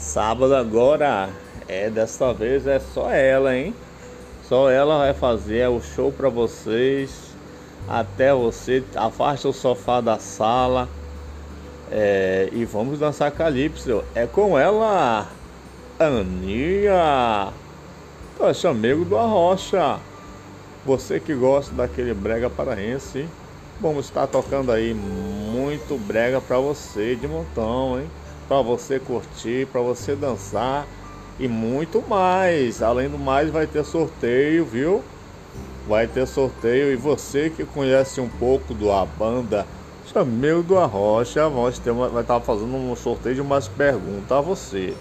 Sábado agora, é desta vez é só ela, hein? Só ela vai fazer o show para vocês. Até você afasta o sofá da sala é, e vamos dançar calypso. É com ela, Aninha. Tô amigo do Arrocha. Você que gosta daquele brega paraense, vamos estar tocando aí muito brega para você de montão, hein? Para você curtir, para você dançar e muito mais. Além do mais, vai ter sorteio, viu? Vai ter sorteio e você que conhece um pouco da banda Chameu do Arrocha, vai estar fazendo um sorteio de umas perguntas a você.